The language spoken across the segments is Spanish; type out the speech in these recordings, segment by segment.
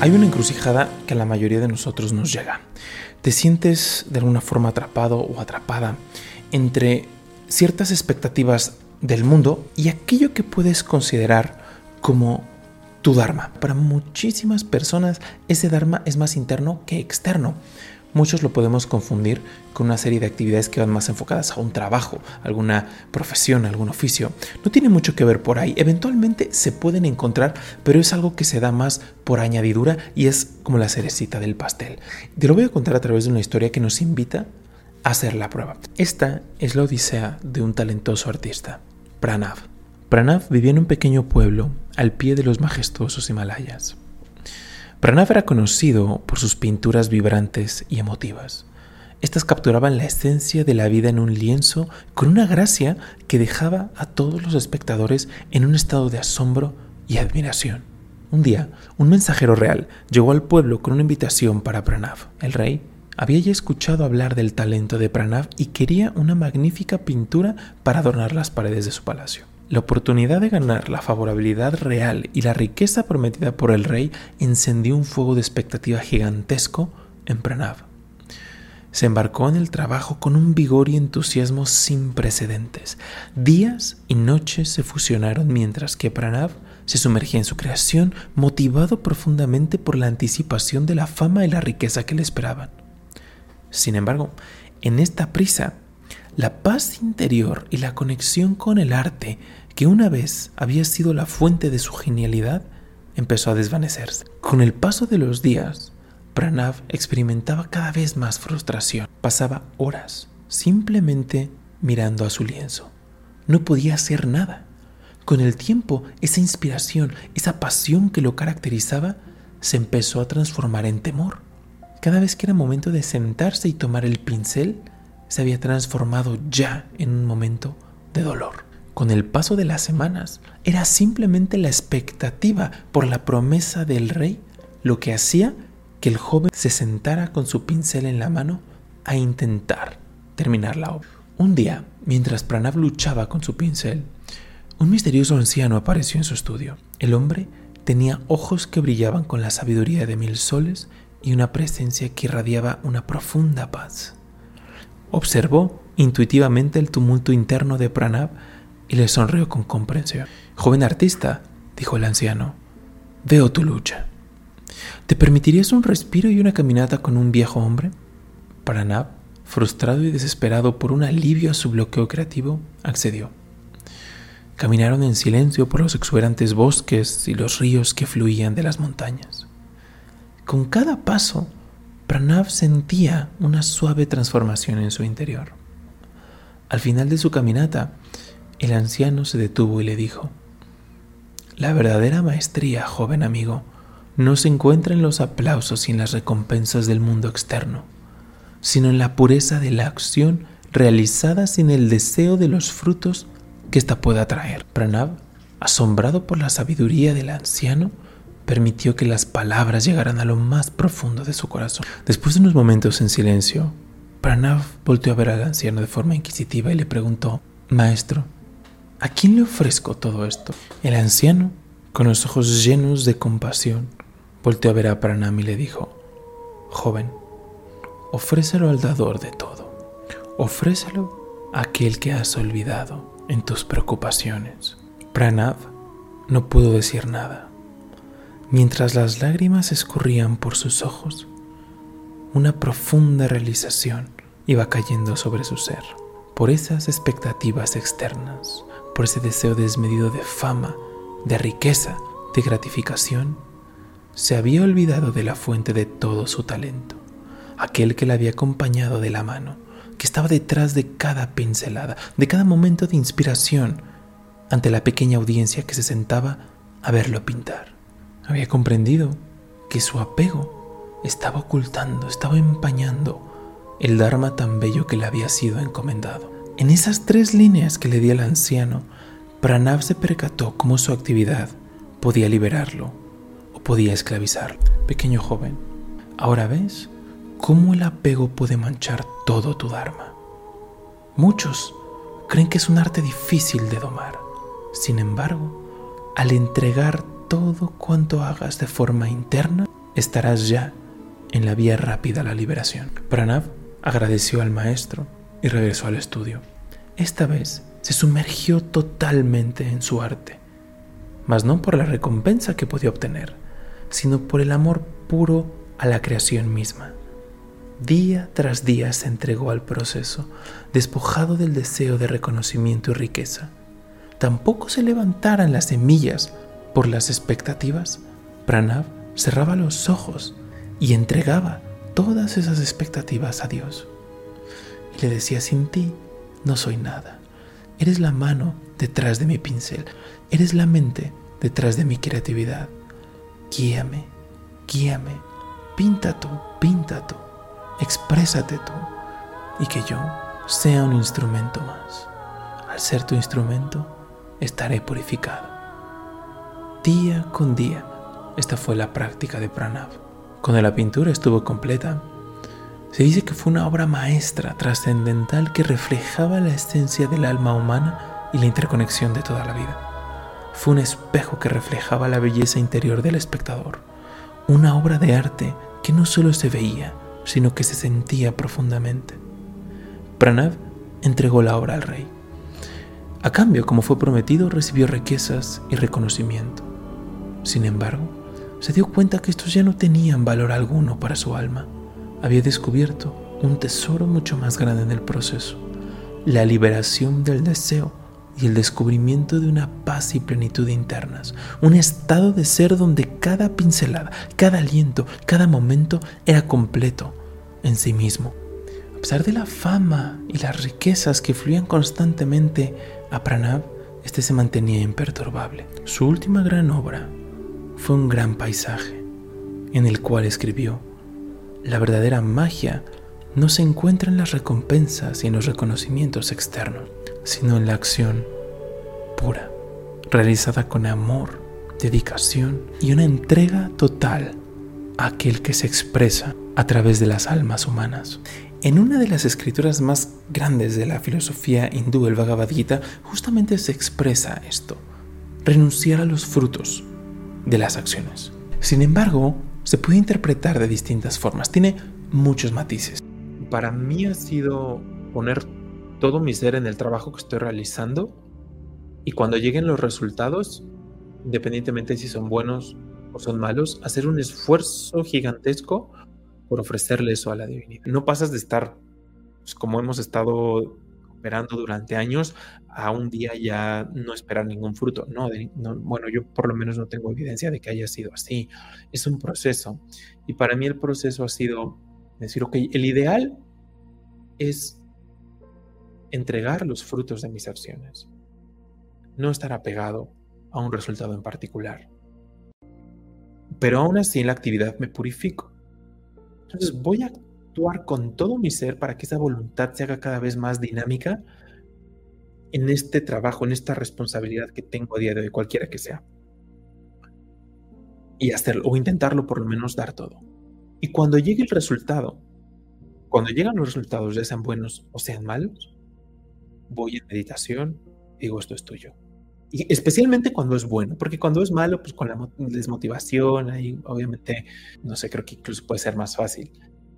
Hay una encrucijada que a la mayoría de nosotros nos llega. Te sientes de alguna forma atrapado o atrapada entre ciertas expectativas del mundo y aquello que puedes considerar como tu Dharma. Para muchísimas personas ese Dharma es más interno que externo. Muchos lo podemos confundir con una serie de actividades que van más enfocadas a un trabajo, alguna profesión, algún oficio. No tiene mucho que ver por ahí. Eventualmente se pueden encontrar, pero es algo que se da más por añadidura y es como la cerecita del pastel. Te lo voy a contar a través de una historia que nos invita a hacer la prueba. Esta es la odisea de un talentoso artista, Pranav. Pranav vivía en un pequeño pueblo al pie de los majestuosos Himalayas. Pranav era conocido por sus pinturas vibrantes y emotivas. Estas capturaban la esencia de la vida en un lienzo con una gracia que dejaba a todos los espectadores en un estado de asombro y admiración. Un día, un mensajero real llegó al pueblo con una invitación para Pranav. El rey había ya escuchado hablar del talento de Pranav y quería una magnífica pintura para adornar las paredes de su palacio. La oportunidad de ganar la favorabilidad real y la riqueza prometida por el rey encendió un fuego de expectativa gigantesco en Pranav. Se embarcó en el trabajo con un vigor y entusiasmo sin precedentes. Días y noches se fusionaron mientras que Pranav se sumergía en su creación, motivado profundamente por la anticipación de la fama y la riqueza que le esperaban. Sin embargo, en esta prisa, la paz interior y la conexión con el arte, que una vez había sido la fuente de su genialidad, empezó a desvanecerse. Con el paso de los días, Pranav experimentaba cada vez más frustración. Pasaba horas simplemente mirando a su lienzo. No podía hacer nada. Con el tiempo, esa inspiración, esa pasión que lo caracterizaba, se empezó a transformar en temor. Cada vez que era momento de sentarse y tomar el pincel, se había transformado ya en un momento de dolor. Con el paso de las semanas, era simplemente la expectativa por la promesa del rey lo que hacía que el joven se sentara con su pincel en la mano a intentar terminar la obra. Un día, mientras Pranav luchaba con su pincel, un misterioso anciano apareció en su estudio. El hombre tenía ojos que brillaban con la sabiduría de mil soles y una presencia que irradiaba una profunda paz. Observó intuitivamente el tumulto interno de Pranav y le sonrió con comprensión. Joven artista, dijo el anciano, veo tu lucha. ¿Te permitirías un respiro y una caminata con un viejo hombre? Pranav, frustrado y desesperado por un alivio a su bloqueo creativo, accedió. Caminaron en silencio por los exuberantes bosques y los ríos que fluían de las montañas. Con cada paso, Pranav sentía una suave transformación en su interior. Al final de su caminata, el anciano se detuvo y le dijo, La verdadera maestría, joven amigo, no se encuentra en los aplausos y en las recompensas del mundo externo, sino en la pureza de la acción realizada sin el deseo de los frutos que ésta pueda traer. Pranav, asombrado por la sabiduría del anciano, permitió que las palabras llegaran a lo más profundo de su corazón. Después de unos momentos en silencio, Pranav volvió a ver al anciano de forma inquisitiva y le preguntó, Maestro, ¿a quién le ofrezco todo esto? El anciano, con los ojos llenos de compasión, volteó a ver a Pranav y le dijo, Joven, ofrécelo al dador de todo. Ofrécelo a aquel que has olvidado en tus preocupaciones. Pranav no pudo decir nada. Mientras las lágrimas escurrían por sus ojos, una profunda realización iba cayendo sobre su ser. Por esas expectativas externas, por ese deseo desmedido de fama, de riqueza, de gratificación, se había olvidado de la fuente de todo su talento, aquel que le había acompañado de la mano, que estaba detrás de cada pincelada, de cada momento de inspiración, ante la pequeña audiencia que se sentaba a verlo pintar. Había comprendido que su apego estaba ocultando, estaba empañando el Dharma tan bello que le había sido encomendado. En esas tres líneas que le di al anciano, Pranav se percató cómo su actividad podía liberarlo o podía esclavizarlo. Pequeño joven, ahora ves cómo el apego puede manchar todo tu Dharma. Muchos creen que es un arte difícil de domar. Sin embargo, al entregar todo cuanto hagas de forma interna, estarás ya en la vía rápida a la liberación. Pranav agradeció al maestro y regresó al estudio. Esta vez se sumergió totalmente en su arte, mas no por la recompensa que podía obtener, sino por el amor puro a la creación misma. Día tras día se entregó al proceso, despojado del deseo de reconocimiento y riqueza. Tampoco se levantaran las semillas por las expectativas. Pranav cerraba los ojos y entregaba todas esas expectativas a Dios. Y le decía, sin ti no soy nada. Eres la mano detrás de mi pincel. Eres la mente detrás de mi creatividad. Guíame, guíame. Pinta tú, pinta tú. Exprésate tú. Y que yo sea un instrumento más. Al ser tu instrumento, estaré purificado. Día con día, esta fue la práctica de Pranav. Cuando la pintura estuvo completa, se dice que fue una obra maestra, trascendental, que reflejaba la esencia del alma humana y la interconexión de toda la vida. Fue un espejo que reflejaba la belleza interior del espectador, una obra de arte que no solo se veía, sino que se sentía profundamente. Pranav entregó la obra al rey. A cambio, como fue prometido, recibió riquezas y reconocimiento. Sin embargo, se dio cuenta que estos ya no tenían valor alguno para su alma había descubierto un tesoro mucho más grande en el proceso, la liberación del deseo y el descubrimiento de una paz y plenitud internas, un estado de ser donde cada pincelada, cada aliento, cada momento era completo en sí mismo. A pesar de la fama y las riquezas que fluían constantemente a Pranav, este se mantenía imperturbable. Su última gran obra fue un gran paisaje, en el cual escribió la verdadera magia no se encuentra en las recompensas y en los reconocimientos externos, sino en la acción pura, realizada con amor, dedicación y una entrega total a aquel que se expresa a través de las almas humanas. En una de las escrituras más grandes de la filosofía hindú, el Bhagavad Gita, justamente se expresa esto, renunciar a los frutos de las acciones. Sin embargo, se puede interpretar de distintas formas, tiene muchos matices. Para mí ha sido poner todo mi ser en el trabajo que estoy realizando y cuando lleguen los resultados, independientemente si son buenos o son malos, hacer un esfuerzo gigantesco por ofrecerle eso a la divinidad. No pasas de estar, pues, como hemos estado esperando durante años a un día ya no esperar ningún fruto. No, bueno, yo por lo menos no tengo evidencia de que haya sido así. Es un proceso. Y para mí el proceso ha sido decir, ok, el ideal es entregar los frutos de mis acciones. No estar apegado a un resultado en particular. Pero aún así en la actividad me purifico. Entonces voy a actuar con todo mi ser para que esa voluntad se haga cada vez más dinámica en este trabajo, en esta responsabilidad que tengo a día de hoy, cualquiera que sea. Y hacerlo, o intentarlo por lo menos dar todo. Y cuando llegue el resultado, cuando llegan los resultados, ya sean buenos o sean malos, voy en meditación, digo, esto es tuyo. Y especialmente cuando es bueno, porque cuando es malo, pues con la desmotivación, ahí obviamente, no sé, creo que incluso puede ser más fácil.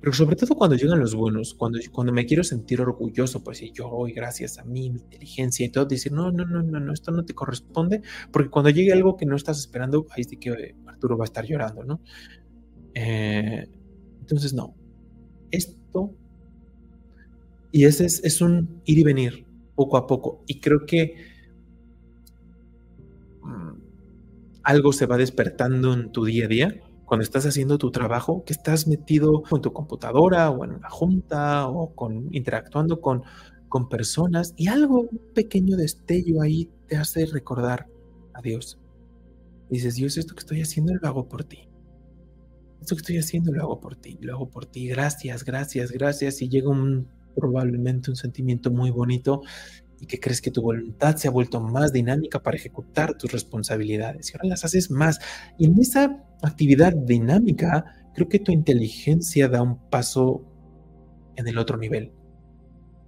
Pero sobre todo cuando llegan los buenos, cuando, cuando me quiero sentir orgulloso, pues y yo hoy, gracias a mí, mi inteligencia y todo, decir, no, no, no, no, no, esto no te corresponde, porque cuando llegue algo que no estás esperando, ahí sí que Arturo va a estar llorando, ¿no? Eh, entonces, no, esto, y ese es, es un ir y venir poco a poco, y creo que mm, algo se va despertando en tu día a día cuando estás haciendo tu trabajo, que estás metido en tu computadora o en una junta o con, interactuando con, con personas y algo, un pequeño destello ahí te hace recordar a Dios. Dices, Dios, esto que estoy haciendo lo hago por ti. Esto que estoy haciendo lo hago por ti, lo hago por ti. Gracias, gracias, gracias. Y llega un, probablemente un sentimiento muy bonito y que crees que tu voluntad se ha vuelto más dinámica para ejecutar tus responsabilidades y ahora las haces más. Y en esa actividad dinámica, creo que tu inteligencia da un paso en el otro nivel,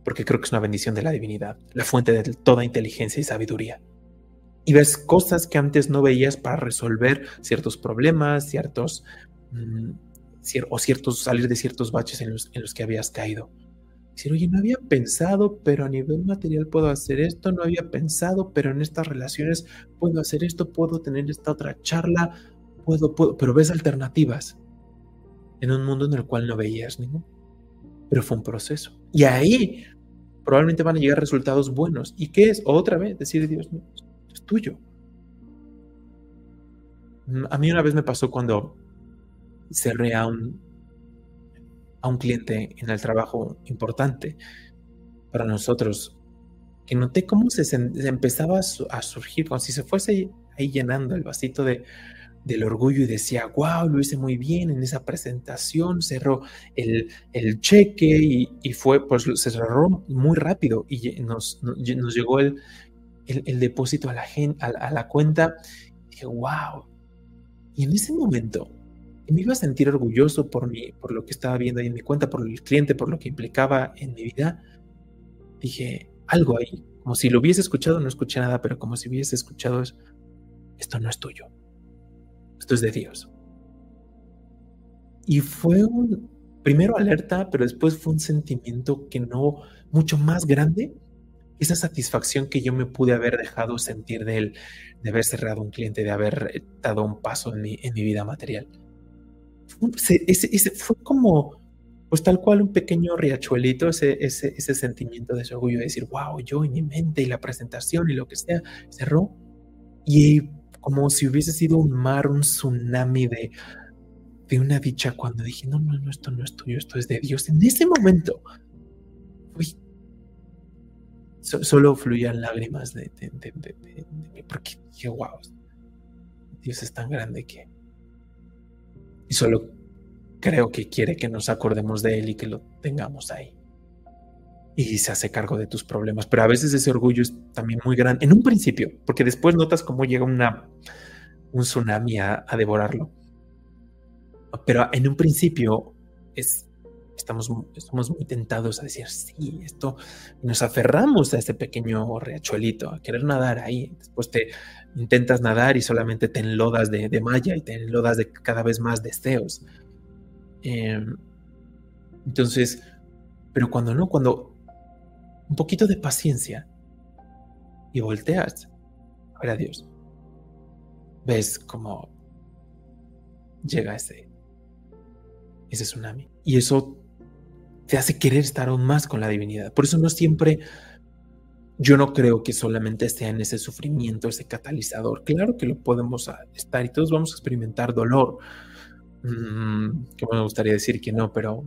porque creo que es una bendición de la divinidad, la fuente de toda inteligencia y sabiduría. Y ves cosas que antes no veías para resolver ciertos problemas, ciertos mm, o ciertos, salir de ciertos baches en los, en los que habías caído. Decir, oye, no había pensado, pero a nivel material puedo hacer esto, no había pensado, pero en estas relaciones puedo hacer esto, puedo tener esta otra charla, puedo, puedo, pero ves alternativas en un mundo en el cual no veías ningún. Pero fue un proceso. Y ahí probablemente van a llegar resultados buenos. ¿Y qué es? Otra vez, decir, Dios, es tuyo. Mm, a mí una vez me pasó cuando cerré a un, a un cliente en el trabajo importante para nosotros, que noté cómo se, empezaba a, surgir, como si se fuese ahí llenando el vasito de, del orgullo y decía, wow, lo hice muy bien en esa presentación, cerró el, el cheque y, fue, pues se cerró muy rápido y nos, nos llegó el, el, depósito a la, a, a la cuenta. Y dije, wow. Y en ese momento me iba a sentir orgulloso por, mi, por lo que estaba viendo ahí en mi cuenta, por el cliente, por lo que implicaba en mi vida. Dije, algo ahí, como si lo hubiese escuchado, no escuché nada, pero como si hubiese escuchado, esto no es tuyo esto es de Dios. Y fue un, primero alerta, pero después fue un sentimiento que no, mucho más grande, esa satisfacción que yo me pude haber dejado sentir de él, de haber cerrado un cliente, de haber dado un paso en mi, en mi vida material. Fue, ese, fue como, pues tal cual un pequeño riachuelito, ese, ese, ese sentimiento de ese orgullo de decir, wow, yo en mi mente y la presentación y lo que sea, cerró. Y como si hubiese sido un mar, un tsunami de, de una dicha cuando dije, no, no, no, esto no es tuyo, esto es de Dios. En ese momento, uy, solo fluían lágrimas de, mí, porque dije, wow, Dios es tan grande que... Y solo creo que quiere que nos acordemos de Él y que lo tengamos ahí y se hace cargo de tus problemas. Pero a veces ese orgullo es también muy grande, en un principio, porque después notas cómo llega una, un tsunami a, devorarlo. Pero en un principio es, estamos, estamos muy tentados a decir, sí, esto, nos aferramos a ese pequeño riachuelito, a querer nadar ahí. Después te intentas nadar y solamente te enlodas de, de malla y te enlodas de cada vez más deseos. Em, entonces, pero cuando no, cuando un poquito de paciencia y volteas a ver a Dios. Ves cómo llega ese, ese tsunami. Y eso te hace querer estar aún más con la divinidad. Por eso no siempre, yo no creo que solamente sea en ese sufrimiento, ese catalizador. Claro que lo podemos estar y todos vamos a experimentar dolor. Mm, que me gustaría decir que no, pero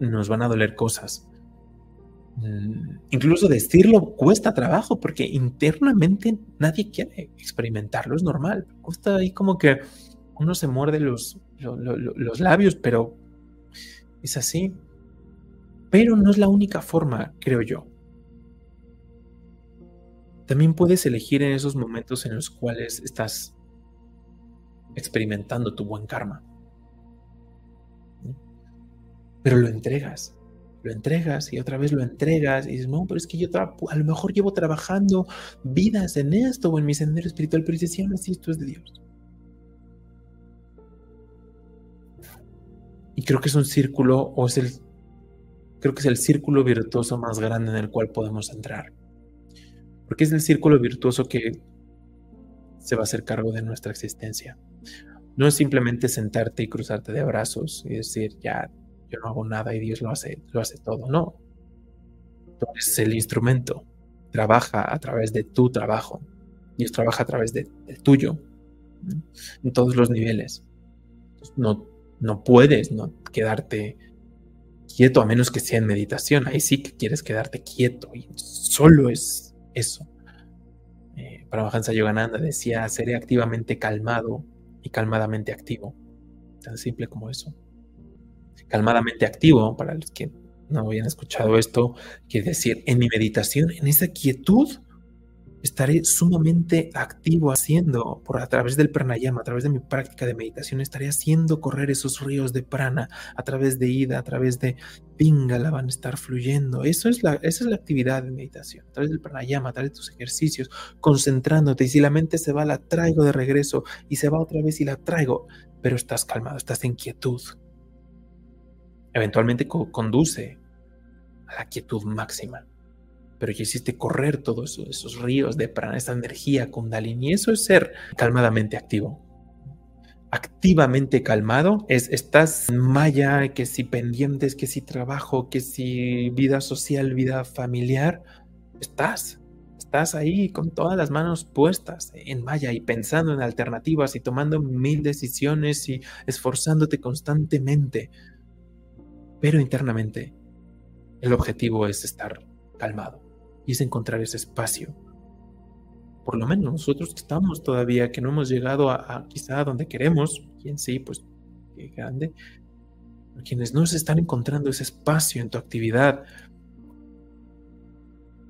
nos van a doler cosas. Mm, incluso decirlo cuesta trabajo porque internamente nadie quiere experimentarlo, es normal. Cuesta ahí como que uno se muerde los, los, labios, pero es así. Pero no es la única forma, creo yo. También puedes elegir en esos momentos en los cuales estás experimentando tu buen karma. Pero lo entregas lo entregas y otra vez lo entregas y dices, no, pero es que yo a lo mejor llevo trabajando vidas en esto o en mi sendero espiritual, pero dices, sí, aún así esto es de Dios. Y creo que es un círculo, o es el, creo que es el círculo virtuoso más grande en el cual podemos entrar. Porque es el círculo virtuoso que se va a hacer cargo de nuestra existencia. No es simplemente sentarte y cruzarte de brazos y decir, ya yo no hago nada y Dios lo hace, lo hace todo. No. Tú eres el instrumento. Trabaja a través de tu trabajo. Dios trabaja a través de, del tuyo. En todos los niveles. No, no puedes no quedarte quieto a menos que sea en meditación. Ahí sí que quieres quedarte quieto y solo es eso. Eh, Paramahansa Yogananda decía, seré activamente calmado y calmadamente activo. Tan simple como eso calmadamente activo, para los que no habían escuchado esto, quiere decir, en mi meditación, en esa quietud, estaré sumamente activo haciendo, por a través del pranayama, a través de mi práctica de meditación, estaré haciendo correr esos ríos de prana, a través de ida, a través de pingala, van a estar fluyendo. Eso es la, esa es la actividad de meditación, a través del pranayama, a través de tus ejercicios, concentrándote. Y si la mente se va, la traigo de regreso, y se va otra vez y la traigo, pero estás calmado, estás en quietud. Eventualmente conduce a la quietud máxima pero ya hiciste correr todos esos ríos de prana, esa energía kundalini. Eso es ser calmadamente activo. Activamente calmado es estás en maya, que si pendientes, que si trabajo, que si vida social, vida familiar, estás. Estás ahí con todas las manos puestas en maya y pensando en alternativas y tomando mil decisiones y esforzándote constantemente. Pero internamente el objetivo es estar calmado y es encontrar ese espacio. Por lo menos nosotros que estamos todavía, que no hemos llegado a, quizá donde queremos, quien sí, pues qué grande, quienes no se están encontrando ese espacio en tu actividad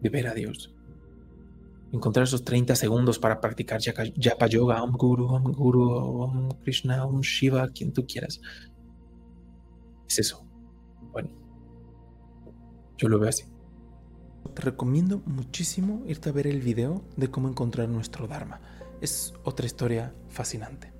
de ver a Dios. Encontrar esos 30 segundos para practicar Japa Yoga, Om Guru, Om Guru, Om Krishna, Om Shiva, quien tú quieras. Es eso. Bueno, yo lo veo así. Te recomiendo muchísimo irte a ver el video de cómo encontrar nuestro Dharma. Es otra historia fascinante.